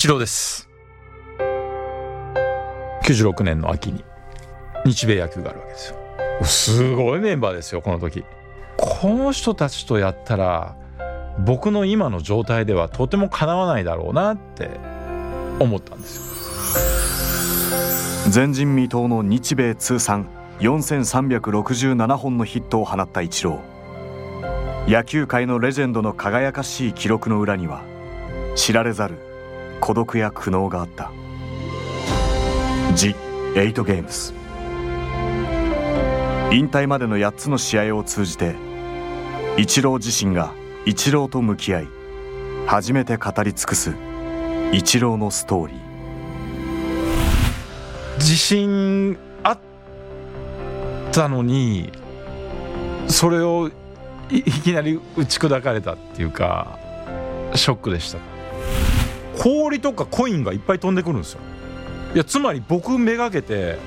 一郎です。96年の秋に日米野球があるわけですよ。すごいメンバーですよこの時。この人たちとやったら僕の今の状態ではとてもかなわないだろうなって思ったんですよ。前人未到の日米通算4367本のヒットを放ったイチロー野球界のレジェンドの輝かしい記録の裏には知られざる孤独や苦悩があった「ジ・エイト・ゲームス」引退までの8つの試合を通じてイチロー自身がイチローと向き合い初めて語り尽くすイチローのストーリー。自信あったのにそれをいきなり打ち砕かれたっていうかショックでした。氷とかコインがいっぱい飛んでくるんですよ。いやつまり僕めがけて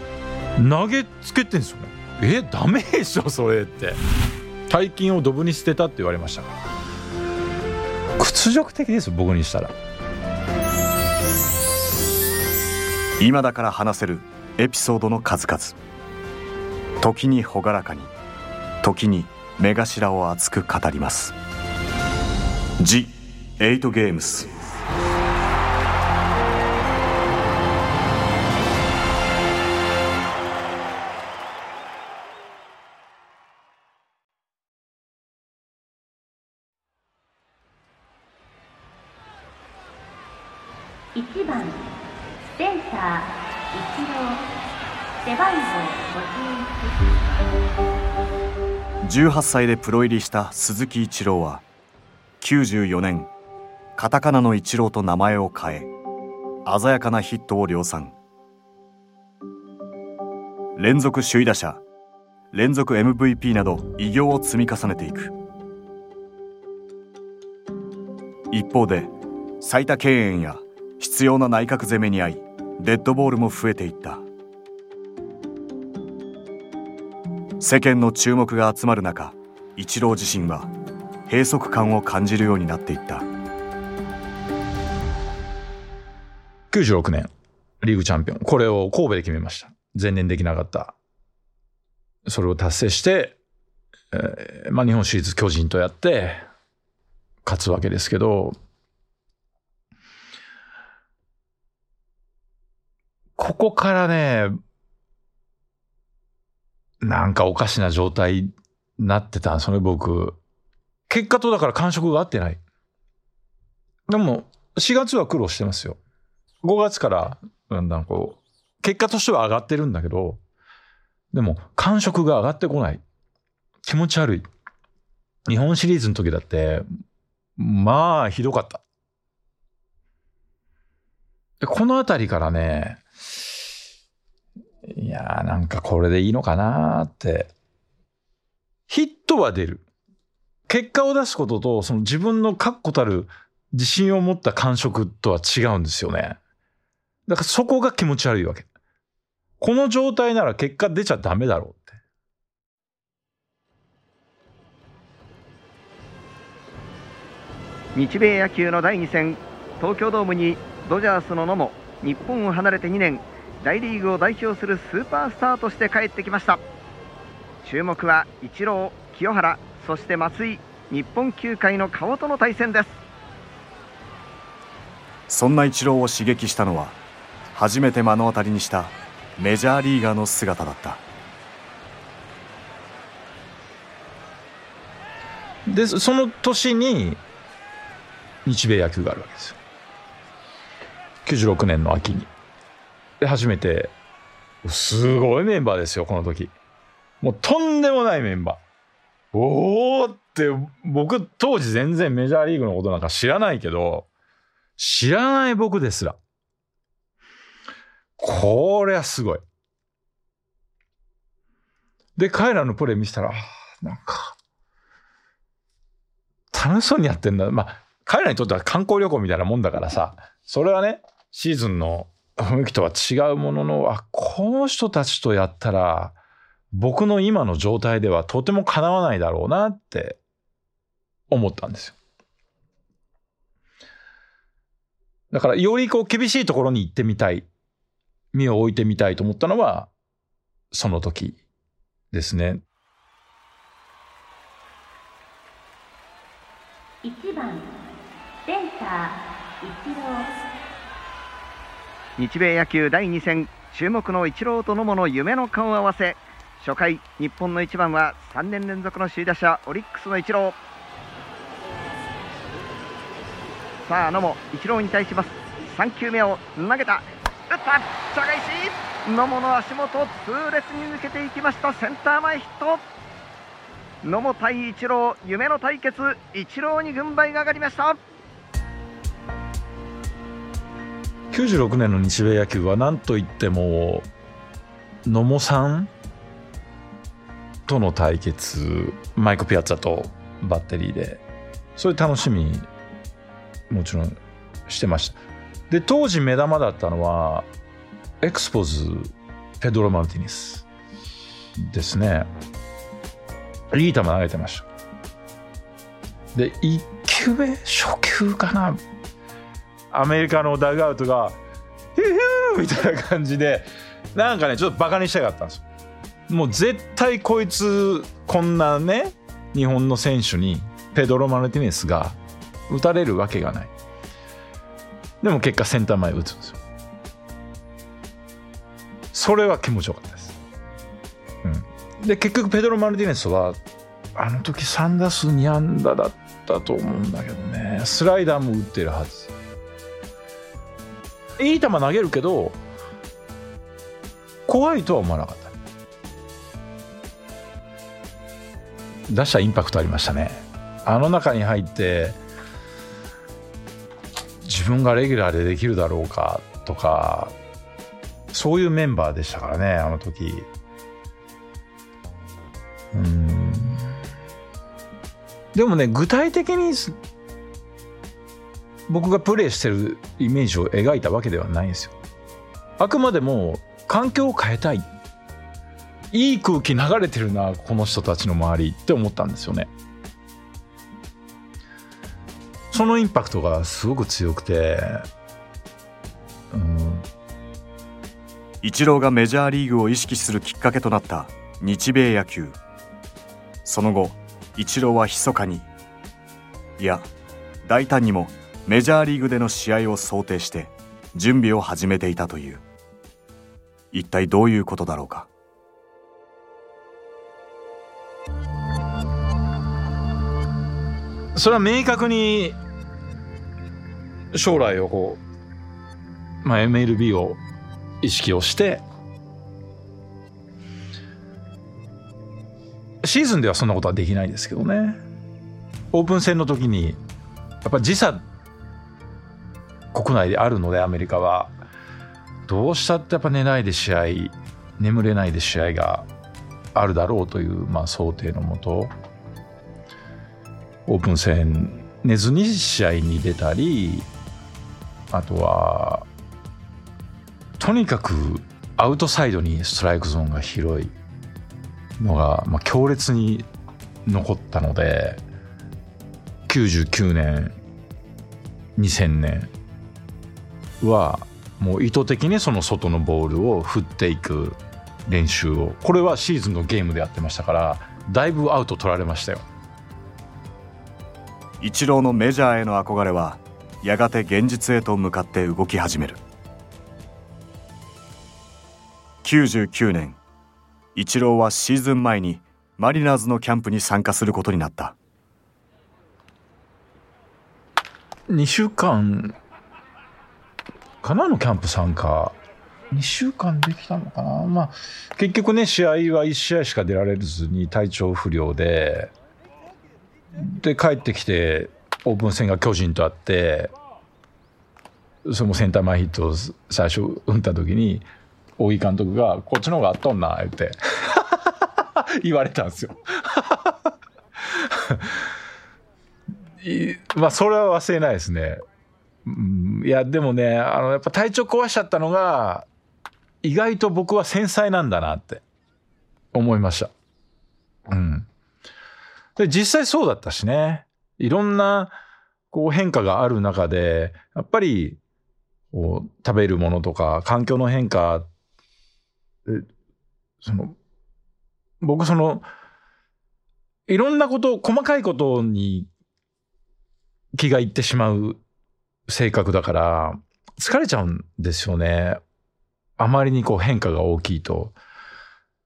投げつけてんですよね。えダメでしょそれって。大金をドブに捨てたって言われました。屈辱的です僕にしたら。今だから話せるエピソードの数々。時に朗らかに時に目頭を熱く語ります「ジ・エイト・ゲームス」18歳でプロ入りした鈴木一郎は94年カタカナの一郎と名前を変え鮮やかなヒットを量産。連続首位打者連続 MVP など偉業を積み重ねていく。一方で最多敬遠や必要な内角攻めに遭いデッドボールも増えていった。世間の注目が集まる中イチロー自身は閉塞感を感じるようになっていった。96年リーグチャンピオン。これを神戸で決めました。前年できなかった。それを達成して、えーまあ、日本シリーズ巨人とやって勝つわけですけどここからねなんかおかしな状態になってたんですよね僕。結果とだから感触が合ってない。でも4月は苦労してますよ。5月からだんだんこう結果としては上がってるんだけどでも感触が上がってこない。気持ち悪い。日本シリーズの時だってまあひどかった。でこの辺りからねやーなんかこれでいいのかなーって。ヒットは出る。結果を出すこととその自分の確固たる自信を持った感触とは違うんですよね。だからそこが気持ち悪いわけ。この状態なら結果出ちゃダメだろうって。日米野球の第2戦東京ドームにドジャースの野も日本を離れて2年大リーグを代表するスーパースターとして帰ってきました。注目はイチロー清原そして松井日本球界の顔との対戦です。そんなイチローを刺激したのは初めて目の当たりにしたメジャーリーガーの姿だった。でその年に日米野球があるわけですよ。96年の秋にで初めて。すごいメンバーですよこの時。もうとんでもないメンバー。おおって僕当時全然メジャーリーグのことなんか知らないけど知らない僕ですら。これはすごい。で彼らのプレー見せたらなんか楽しそうにやってんだ。まあ彼らにとっては観光旅行みたいなもんだからさそれはねシーズンの雰囲気とは違うもののあこの人たちとやったら僕の今の状態ではとてもかなわないだろうなって思ったんですよ。だからよりこう厳しいところに行ってみたい。身を置いてみたいと思ったのは、その時ですね。1番センター一郎日米野球第2戦注目のイチローと野茂の夢の顔合わせ。初回日本の1番は3年連続の首位打者オリックスのイチロー。さあ野茂イチローに対します。3球目を投げた。打った。茶返し。野茂の足元痛烈に抜けていきました。センター前ヒット。野茂対イチロー夢の対決。イチローに軍配が上がりました。96年の日米野球は何といっても野茂さんとの対決マイク・ピアッツァとバッテリーでそういう楽しみもちろんしてました。で当時目玉だったのはエクスポズペドロ・マルティニスですね。いい球投げてました。で1球目初球かな。アメリカのダグアウトが「ヒューヒュー!」みたいな感じでなんかねちょっとバカにしたかったんですよ。もう絶対こいつこんなね日本の選手にペドロ・マルティネスが打たれるわけがない。でも結果センター前打つんですよ。それは気持ちよかったです、うん、で結局ペドロ・マルティネスはあの時3打数2安打だったと思うんだけどね。スライダーも打ってるはず。いい球投げるけど怖いとは思わなかった。打者インパクトありましたね。あの中に入って自分がレギュラーでできるだろうかとかそういうメンバーでしたからねあの時。うん。でもね具体的に僕がプレイしてるイメージを描いたわけではないんですよ。あくまでも環境を変えたい。いい空気流れてるなこの人たちの周りって思ったんですよね。そのインパクトがすごく強くてうん。イチローがメジャーリーグを意識するきっかけとなった日米野球。その後イチローは密かに。いや大胆にもメジャーリーグでの試合を想定して準備を始めていたという。一体どういうことだろうか？それは明確に将来をこう、まあ、MLB を意識をしてシーズンではそんなことはできないですけどね。オープン戦の時にやっぱ時差国内であるのでアメリカは。どうしたってやっぱ寝ないで試合眠れないで試合があるだろうという、まあ、想定のもと。オープン戦寝ずに試合に出たりあとはとにかくアウトサイドにストライクゾーンが広いのが、まあ、強烈に残ったので99年2000年はもう意図的にその外のボールを振っていく練習を。これはシーズンのゲームでやってましたからだいぶアウト取られましたよ。イチローのメジャーへの憧れはやがて現実へと向かって動き始める。99年イチローはシーズン前にマリナーズのキャンプに参加することになった。2週間かなのキャンプ参加2週間できたのかな？まあ結局ね試合は1試合しか出られずに体調不良でで帰ってきてオープン戦が巨人とあってそれもセンター前ヒットを最初打った時に大井監督が「こっちの方があっとんな」言って 言われたんですよ。いまあそれは忘れないですね。いやでもねあのやっぱ体調壊しちゃったのが意外と僕は繊細なんだなって思いました。うん。で実際そうだったしねいろんなこう変化がある中でやっぱりを食べるものとか環境の変化その僕そのいろんなこと細かいことに気がいってしまう性格だから疲れちゃうんですよねあまりにこう変化が大きいと。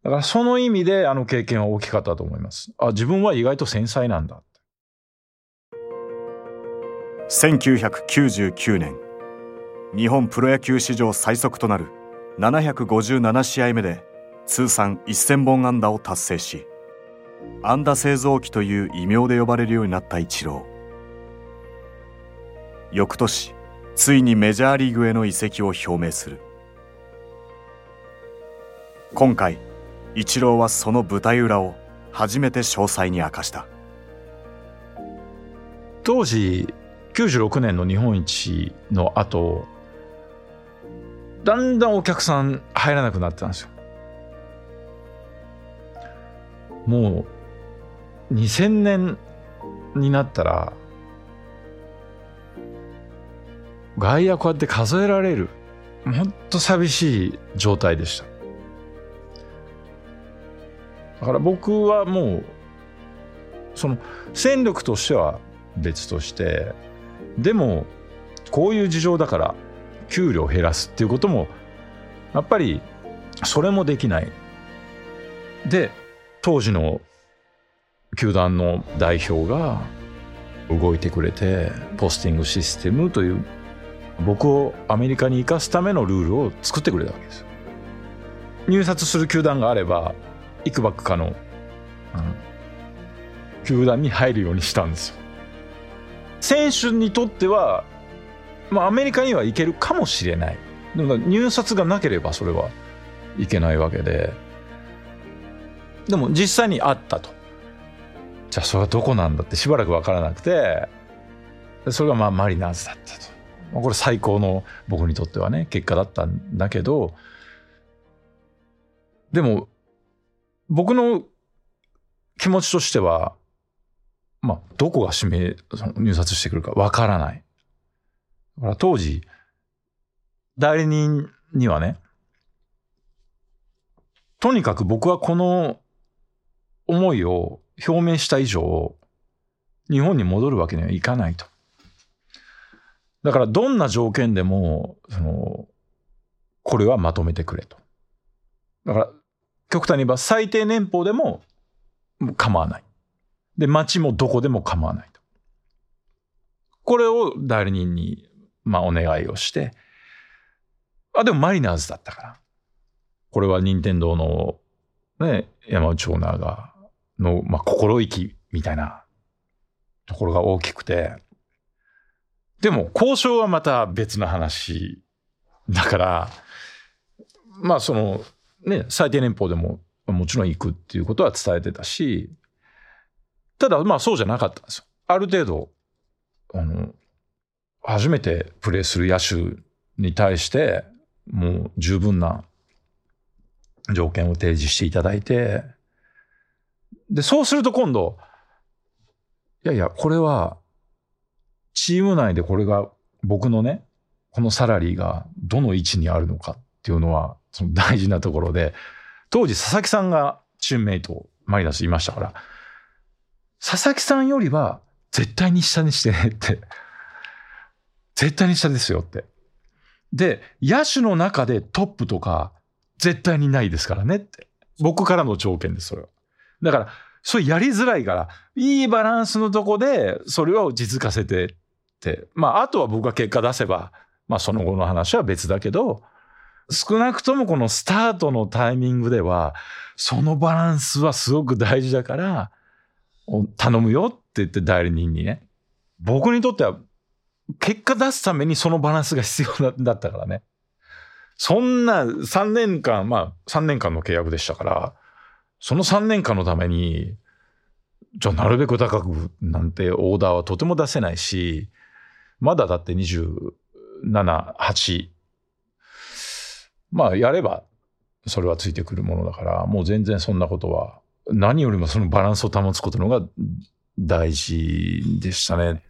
だからその意味であの経験は大きかったと思います。あ自分は意外と繊細なんだ。1999年日本プロ野球史上最速となる757試合目で通算1000本安打を達成し安打製造機という異名で呼ばれるようになったイチロー翌年ついにメジャーリーグへの移籍を表明する。今回イチローはその舞台裏を初めて詳細に明かした。当時96年の日本一の後だんだんお客さん入らなくなってたんですよ。もう2000年になったら外野こうやって数えられる。ほんと寂しい状態でした。だから僕はもうその戦力としては別としてでもこういう事情だから給料を減らすっていうこともやっぱりそれもできない。で当時の球団の代表が動いてくれてポスティングシステムという僕をアメリカに行かすためのルールを作ってくれたわけです。入札する球団があればいくばくかの、うん、球団に入るようにしたんですよ。選手にとっては、まあ、アメリカには行けるかもしれない。でも入札がなければそれはいけないわけで。でも実際にあったと。じゃあそれはどこなんだってしばらく分からなくてそれがまあマリナーズだったと、これ最高の僕にとってはね結果だったんだけどでも僕の気持ちとしてはまあ、どこが指名、その入札してくるかわからない。だから当時、代理人にはね、とにかく僕はこの思いを表明した以上、日本に戻るわけにはいかないと。だからどんな条件でも、その、これはまとめてくれと。だから、極端に言えば最低年俸でも構わない。で、町もどこでも構わないと。これを代理人に、まあ、お願いをして、あ、でもマリナーズだったから。これは任天堂の、ね、山内オーナーが、の、まあ、心意気みたいなところが大きくて、でも交渉はまた別の話だから、まあそのね、最低年俸でももちろん行くっていうことは伝えてたし、ただまあそうじゃなかったんですよ。ある程度、あの、初めてプレーする野手に対して、もう十分な条件を提示していただいて、で、そうすると今度、いやいや、これは、チーム内でこれが僕のね、このサラリーがどの位置にあるのかっていうのは、その大事なところで、当時佐々木さんがチームメイトマリナスいましたから、佐々木さんよりは絶対に下にしてねって。絶対に下ですよって。で、野手の中でトップとか絶対にないですからねって。僕からの条件です、それは。だから、それやりづらいから、いいバランスのとこで、それを実かせてって。まあ、あとは僕が結果出せば、まあ、その後の話は別だけど、少なくともこのスタートのタイミングでは、そのバランスはすごく大事だから、頼むよって言って代理人にね。僕にとっては結果出すためにそのバランスが必要だったからね。そんな3年間、まあ3年間の契約でしたから、その3年間のために、じゃあなるべく高くなんてオーダーはとても出せないし、まだだって27、8。まあ、やれば、それはついてくるものだから、もう全然そんなことは、何よりもそのバランスを保つことのが大事でしたね。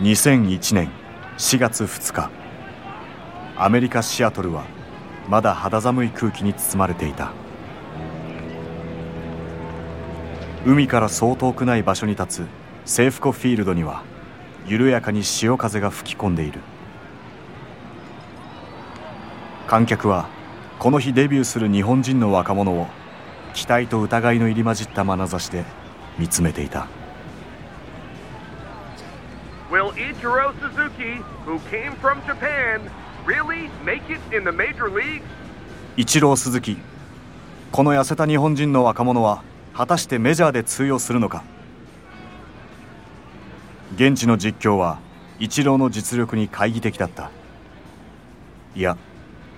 2001年4月2日アメリカ・シアトルはまだ肌寒い空気に包まれていた。海からそう遠くない場所に立つセーフコフィールドには緩やかに潮風が吹き込んでいる観客はこの日デビューする日本人の若者を期待と疑いの入り混じった眼差しで見つめていた Will Ichiro Suzuki, who came from Japan, really make it in the major leagues? イチロー鈴木この痩せた日本人の若者は果たしてメジャーで通用するのか？現地の実況はイチローの実力に懐疑的だった。いや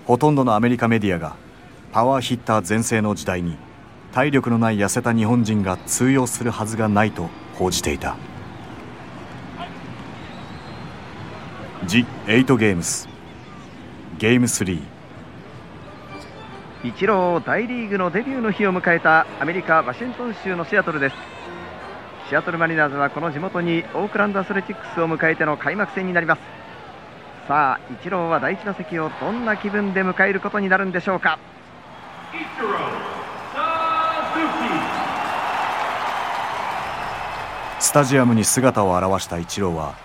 ほとんどのアメリカメディアがパワーヒッター全盛の時代に体力のない痩せた日本人が通用するはずがないと報じていた。The 8ゲームスゲーム3イチロー大リーグのデビューの日を迎えたアメリカ・ワシントン州のシアトルです。シアトルマリナーズはこの地元にオークランドアスレチックスを迎えての開幕戦になります。さあイチローは第1打席をどんな気分で迎えることになるんでしょうか？スタジアムに姿を現したイチローは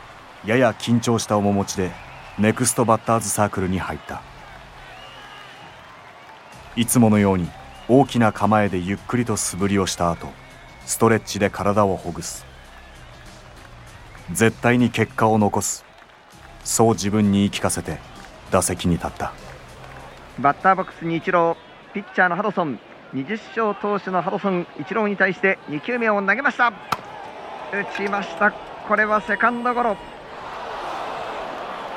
やや緊張した面持ちでネクストバッターズサークルに入った。いつものように大きな構えでゆっくりと素振りをした後ストレッチで体をほぐす。絶対に結果を残す。そう自分に言い聞かせて打席に立った。バッターボックスにイチローピッチャーのハドソン20勝投手のハドソンイチローに対して2球目を投げました。打ちました。これはセカンドゴロ。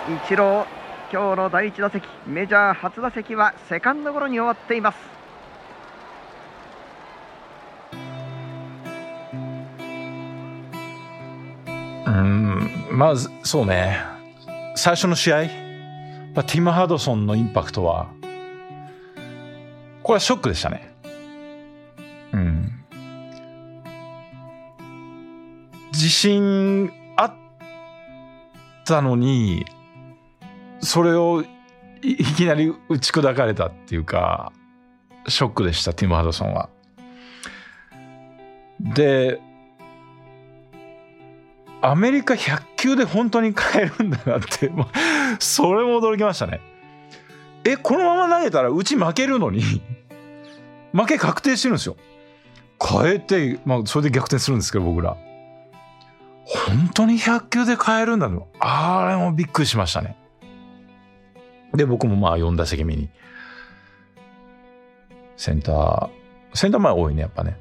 イチロー今日の第1打席メジャー初打席はセカンドゴロに終わっています。うんまずそうね。最初の試合まあティム・ハドソンのインパクトはこれはショックでしたね。うん。自信あったのにそれをいきなり打ち砕かれたっていうかショックでしたティム・ハドソンはでアメリカ100球で本当に変えるんだなって、それも驚きましたね。え、このまま投げたらうち負けるのに、負け確定してるんですよ。変えて、まあそれで逆転するんですけど僕ら。本当に100球で変えるんだの。あれもびっくりしましたね。で、僕もまあ4打席目に、センター、センター前多いね、やっぱね。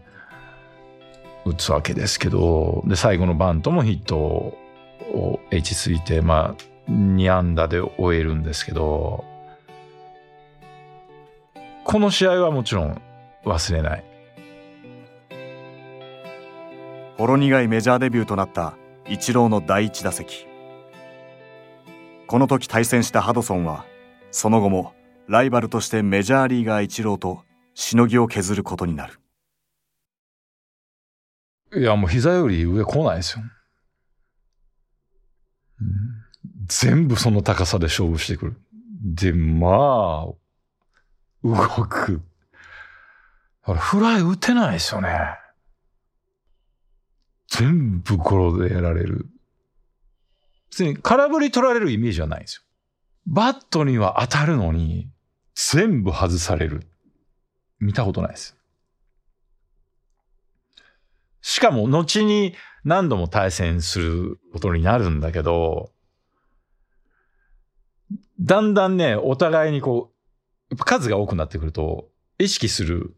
打つわけですけど、で、最後のバントもヒットを H ついて、まあ、2安打で終えるんですけど、この試合はもちろん忘れない。ほろ苦いメジャーデビューとなったイチローの第一打席この時対戦したハドソンはその後もライバルとしてメジャーリーガーイチローとしのぎを削ることになるいや、もう膝より上来ないですよ。うん全部その高さで勝負してくる。で、まあ、動く。だからフライ打てないですよね。全部ゴロでやられる。別に空振り取られるイメージはないんですよ。バットには当たるのに、全部外される。見たことないです。しかも、後に何度も対戦することになるんだけど、だんだんね、お互いにこう、数が多くなってくると、意識する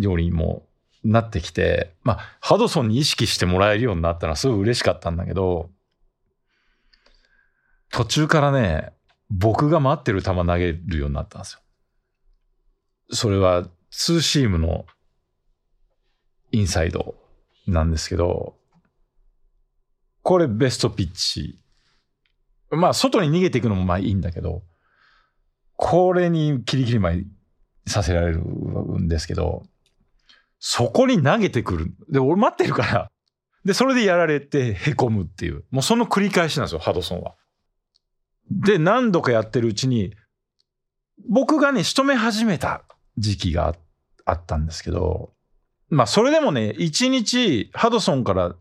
ようにもなってきて、まあ、ハドソンに意識してもらえるようになったのはすごい嬉しかったんだけど、途中からね、僕が待ってる球投げるようになったんですよ。それは、ツーシームのインサイドなんですけど、これベストピッチ。まあ、外に逃げていくのもまあいいんだけど、これにキリキリ前させられるんですけど、そこに投げてくる。で、俺待ってるから、で、それでやられてへこむっていう、もうその繰り返しなんですよ、ハドソンは。で、何度かやってるうちに、僕がね、仕留め始めた時期があったんですけど、まあ、それでもね、一日、ハドソンから、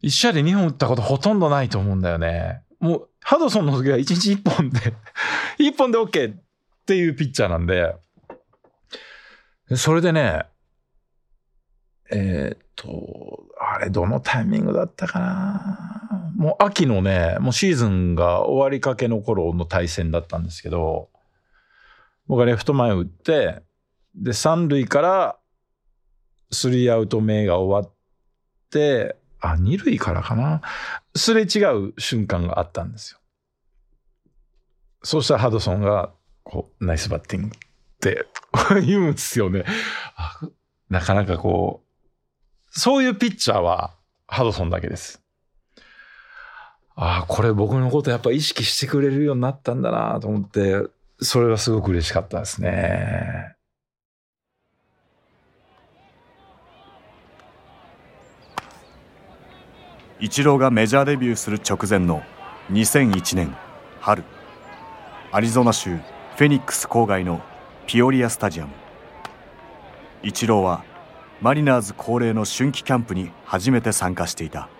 一試合で2本打ったことほとんどないと思うんだよね。もう、ハドソンの時は一日1本で、1本で OK っていうピッチャーなんで、それでね、えーと、あれ、どのタイミングだったかな。もう秋のね、もうシーズンが終わりかけの頃の対戦だったんですけど、僕がレフト前打って、で、三塁からスリーアウト目が終わって、あ、二塁からかな。すれ違う瞬間があったんですよ。そうしたらハドソンが、こう、ナイスバッティングって言うんですよね。なかなかこう、そういうピッチャーはハドソンだけです。ああ、これ僕のことやっぱ意識してくれるようになったんだなと思って、それがすごく嬉しかったですね。イチローがメジャーデビューする直前の2001年春アリゾナ州フェニックス郊外のピオリアスタジアムイチローはマリナーズ恒例の春季キャンプに初めて参加していた。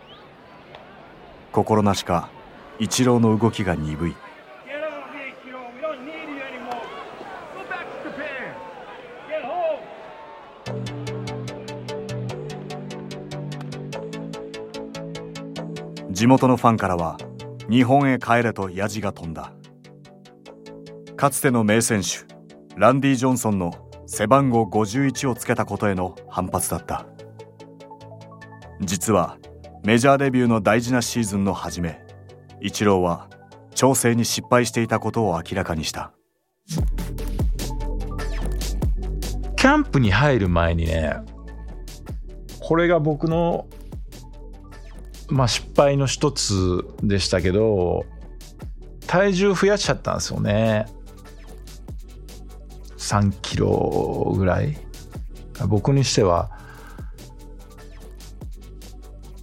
心なしかイチローの動きが鈍い。地元のファンからは日本へ帰れとヤジが飛んだ。かつての名選手ランディ・ジョンソンの背番号51をつけたことへの反発だった実はメジャーデビューの大事なシーズンの初めイチローは調整に失敗していたことを明らかにしたキャンプに入る前にね、これが僕の、まあ失敗の一つでしたけど、体重増やしちゃったんですよね。3キロぐらい。僕にしては、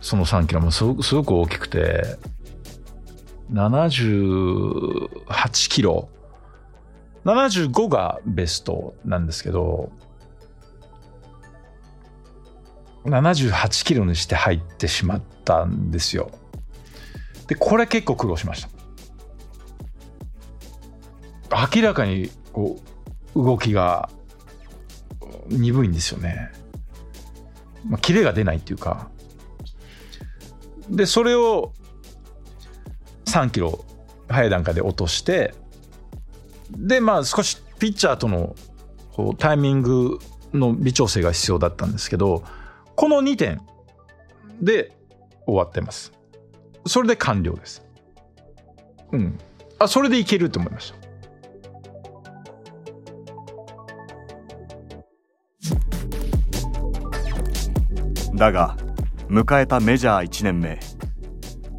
その3キロもすごくすごく大きくて、78キロ。75がベストなんですけど、78キロにして入ってしまったんですよ。で、これ結構苦労しました。明らかにこう動きが鈍いんですよね。まあ、キレが出ないっていうか。で、それを3キロ早い段階で落として、で、まあ少しピッチャーとのこうタイミングの微調整が必要だったんですけど、この2点で終わってます。それで完了です。うん。あ、それでいけると思いました。だが迎えたメジャー1年目。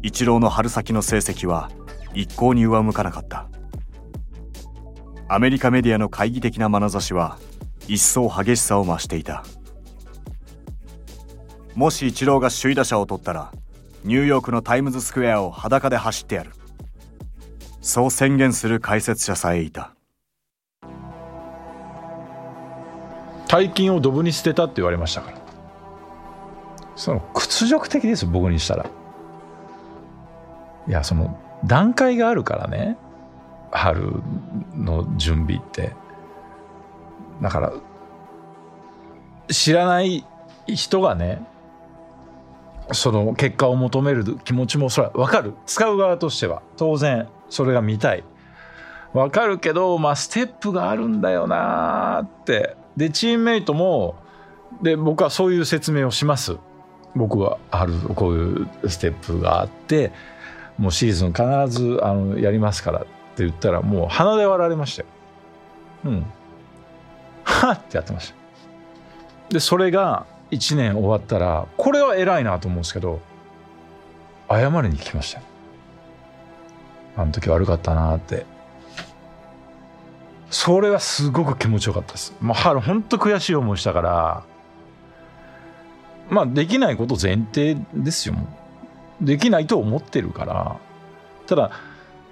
イチローの春先の成績は一向に上向かなかった。アメリカメディアの懐疑的な眼差しは一層激しさを増していた。もしイチローが首位打者を取ったらニューヨークのタイムズスクエアを裸で走ってやる。そう宣言する解説者さえいた。大金をドブに捨てたって言われましたから。その屈辱的です、僕にしたら。いや、その段階があるからね。春の準備って。だから、知らない人がね、その結果を求める気持ちもそれは分かる。使う側としては。当然、それが見たい。分かるけど、まあ、ステップがあるんだよなって。で、チームメイトも、で、僕はそういう説明をします。僕はある、こういうステップがあって、もうシーズン必ずあのやりますからって言ったら、もう鼻で笑われましたよ。うん。はっってやってました。で、それが1年終わったら、これは偉いなと思うんですけど、謝りに来ました。あの時悪かったなって。それはすごく気持ちよかったです。もう春、本当悔しい思いしたから、まあできないこと前提ですよ。できないと思ってるから。ただ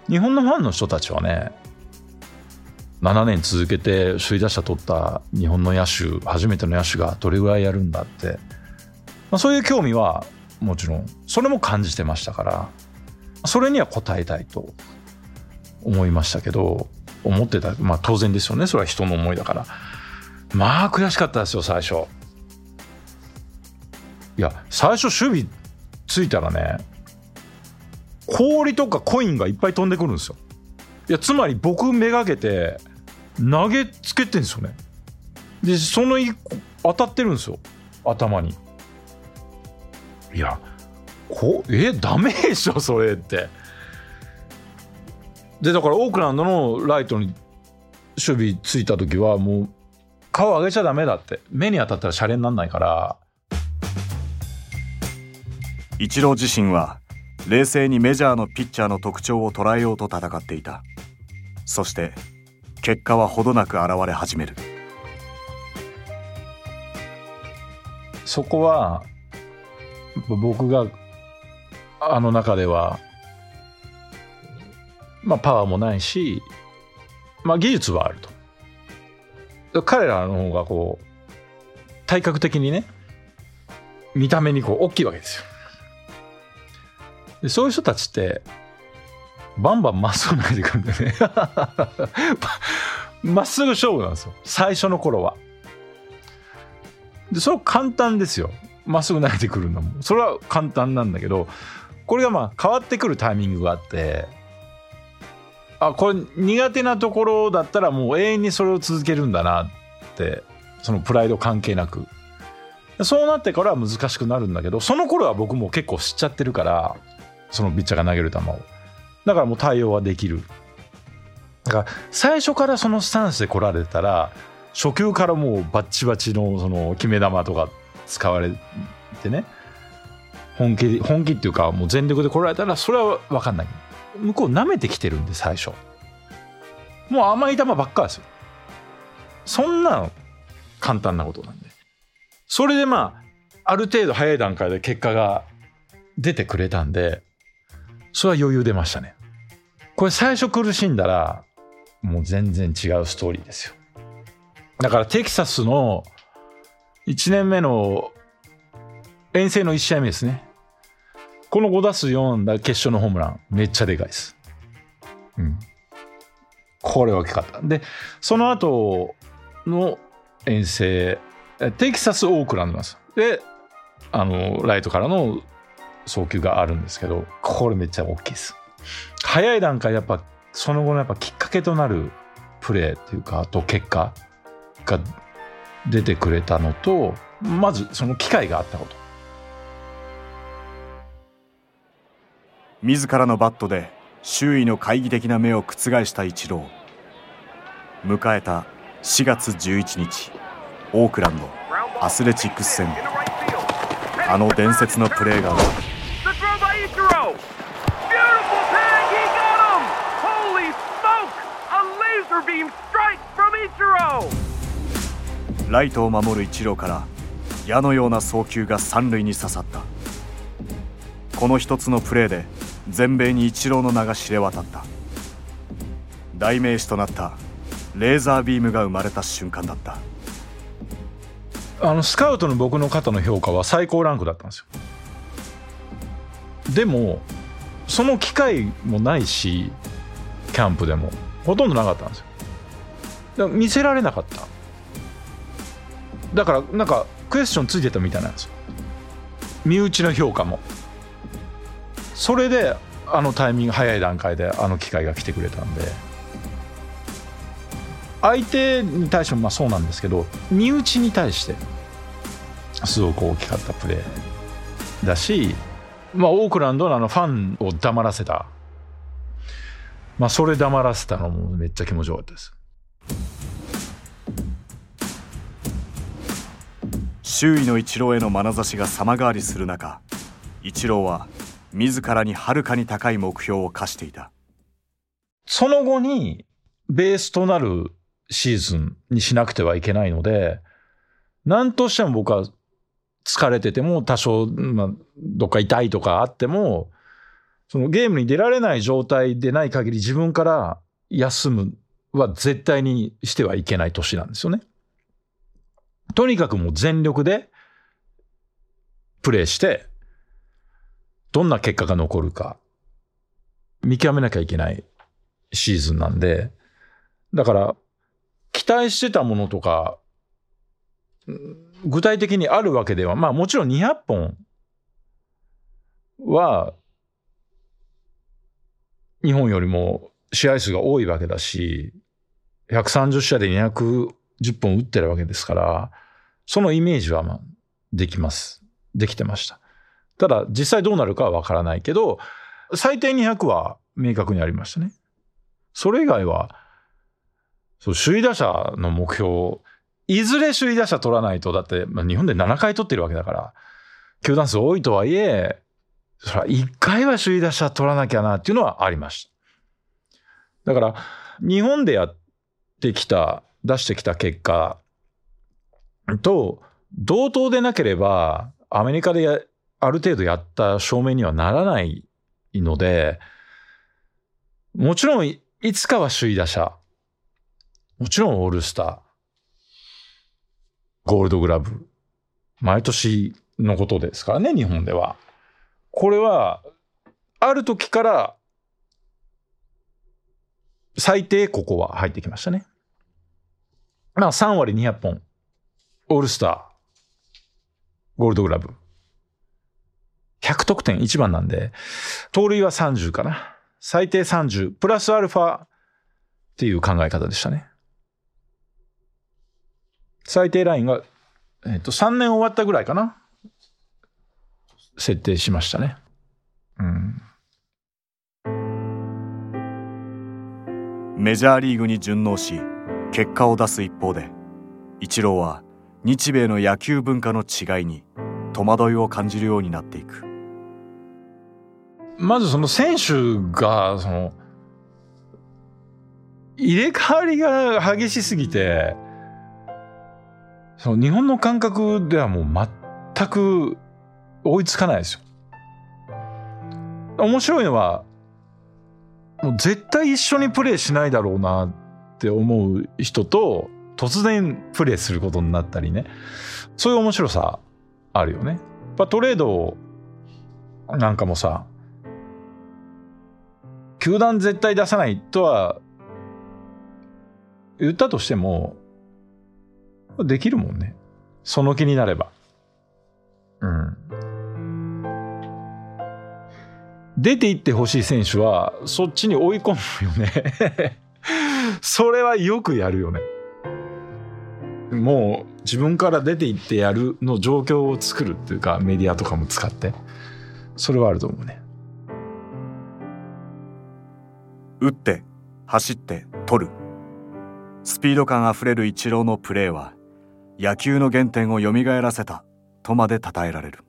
日本のファンの人たちはね7年続けて首位打者取った日本の野手初めての野手がどれぐらいやるんだって、まあ、そういう興味はもちろんそれも感じてましたから。それには応えたいと思いましたけど思ってた。まあ当然ですよね。それは人の思いだから。まあ悔しかったですよ最初。いや最初守備ついたらね氷とかコインがいっぱい飛んでくるんですよ。いやつまり僕めがけて投げつけてんですよね。でその1個当たってるんですよ。頭に。いやこえダメでしょそれって。でだからオークランドのライトに守備ついた時はもう顔上げちゃダメだって。目に当たったらシャレになんないからイチロー自身は冷静にメジャーのピッチャーの特徴を捉えようと戦っていた。そして結果は程なく現れ始める。そこは僕があの中ではまあパワーもないしまあ技術はあると。彼らの方がこう体格的にね見た目にこう大きいわけですよ。でそういう人たちってバンバンまっすぐ投げてくるんでね。まっすぐ勝負なんですよ。最初の頃は。でそれは簡単ですよ。まっすぐ投げてくるのも。それは簡単なんだけどこれがまあ変わってくるタイミングがあってあこれ苦手なところだったらもう永遠にそれを続けるんだなってそのプライド関係なく。そうなってからは難しくなるんだけどその頃は僕も結構知っちゃってるからそのピッチャーが投げる球を。だからもう対応はできる。だから最初からそのスタンスで来られたら初球からもうバッチバチのその決め球とか使われてね。本気本気っていうかもう全力で来られたらそれは分かんない。向こう舐めてきてるんで最初。もう甘い球ばっかですよ。そんな簡単なことなんで。それでまあある程度早い段階で結果が出てくれたんでそれは余裕出ましたね。これ最初苦しんだらもう全然違うストーリーですよ。だからテキサスの1年目の遠征の1試合目ですね。この5打数4だ決勝のホームランめっちゃでかいです。うん。これは大きかった。でその後の遠征テキサスオークランドなんです。であのライトからの送球があるんですけどこれめっちゃ大きいです。早い段階やっぱその後のやっぱきっかけとなるプレーっていうかあと結果が出てくれたのとまずその機会があったこと。自らのバットで周囲の懐疑的な目を覆したイチロー。迎えた4月11日オークランドアスレチックス戦。あの伝説のプレーがライトを守るイチローから矢のような送球が三塁に刺さった。この一つのプレーで全米にイチローの名が知れ渡った。代名詞となったレーザービームが生まれた瞬間だった。あのスカウトの僕の肩の評価は最高ランクだったんですよ。でもその機会もないしキャンプでもほとんどなかったんですよ。だから見せられなかった。だからなんかクエスチョンついてたみたいなんですよ。身内の評価も。それであのタイミング早い段階であの機会が来てくれたんで。相手に対してもまあそうなんですけど身内に対してすごく大きかったプレーだし、まあ、オークランドのあのファンを黙らせた、まあ、それ黙らせたのもめっちゃ気持ちよかったです。周囲のイチローへの眼差しが様変わりする中イチローは自らにはるかに高い目標を課していたその後にベースとなるシーズンにしなくてはいけないので、何としても僕は疲れてても多少、まあ、どっか痛いとかあってもそのゲームに出られない状態でない限り自分から休むは絶対にしてはいけない年なんですよね。とにかくもう全力でプレーしてどんな結果が残るか見極めなきゃいけないシーズンなんでだから期待してたものとか具体的にあるわけではまあもちろん200本は日本よりも試合数が多いわけだし130試合で210本打ってるわけですからそのイメージはまあできます。できてました。ただ実際どうなるかはわからないけど最低200は明確にありましたね。それ以外はそう首位打者の目標いずれ首位打者取らないとだって、まあ、日本で7回取ってるわけだから球団数多いとはいえそれは1回は首位打者取らなきゃなっていうのはありましただから日本でやってきた出してきた結果と同等でなければアメリカでやある程度やった証明にはならないのでもちろんいつかは首位打者もちろんオールスターゴールドグラブ毎年のことですからね日本では。これはある時から最低ここは入ってきましたね。まあ3割200本オールスターゴールドグラブ100得点1番なんで盗塁は30かな最低30プラスアルファっていう考え方でしたね。最低ラインが、えっ、と、3年終わったぐらいかな。設定しましたね。うん。メジャーリーグに順応し結果を出す一方でイチローは日米の野球文化の違いに戸惑いを感じるようになっていくまずその選手が、その、入れ替わりが激しすぎて、その日本の感覚ではもう全く追いつかないですよ。面白いのは、もう絶対一緒にプレーしないだろうなって思う人と突然プレーすることになったりね。そういう面白さあるよね。やっぱトレードなんかもさ、球団絶対出さないとは言ったとしても、できるもんね。その気になれば。うん。出て行ってほしい選手は、そっちに追い込むよね。それはよくやるよね。もう自分から出て行ってやるの状況を作るっていうか、メディアとかも使って。それはあると思うね。打って走って取るスピード感あふれるイチローのプレーは野球の原点をよみがえらせたとまで称えられる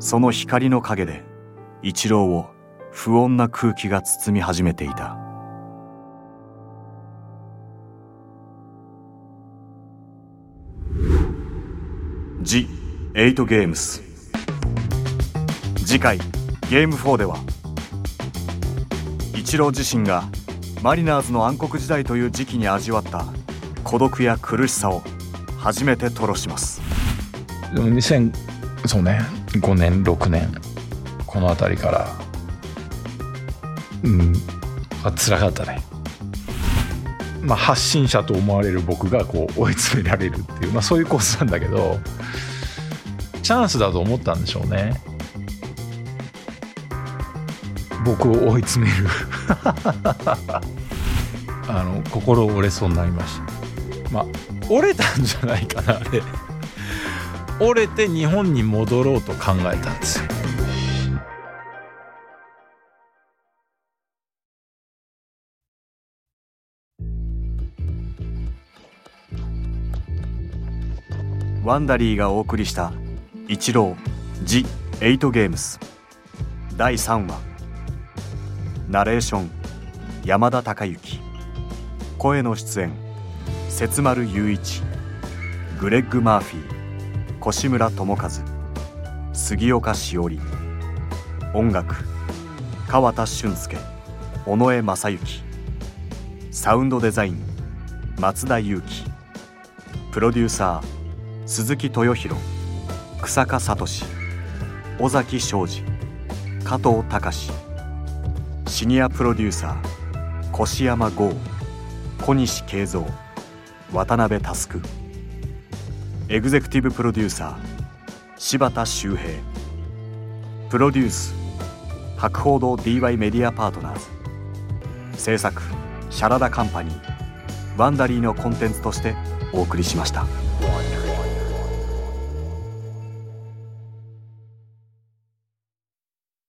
その光の陰でイチローを不穏な空気が包み始めていた「ジ・エイト・ゲームス」次回「ゲーム4」ではイチロー自身がマリナーズの暗黒時代という時期に味わった孤独や苦しさを初めて吐露します。でも2000そうね。5年6年。この辺りから。うん。あ辛かったね。まあ発信者と思われる僕がこう追い詰められるっていう、まあ、そういうコースなんだけどチャンスだと思ったんでしょうね。僕を追い詰める。あの心折れそうになりました。まあ折れたんじゃないかなあれ。折れて日本に戻ろうと考えたんですよワンダリーがお送りした「イチロー・ジ・エイト・ゲームス」第3話。ナレーション山田孝之。声の出演節丸雄一。グレッグ・マーフィー。越村智和。杉岡しおり音楽川田俊介。尾上正幸サウンドデザイン松田裕樹。プロデューサー鈴木豊弘草加聡尾崎昌司加藤隆シニアプロデューサー越山剛小西慶三渡辺佑エグゼクティブプロデューサー柴田修平プロデュース博報堂 DY メディアパートナーズ制作シャラダカンパニーワンダリーのコンテンツとしてお送りしました。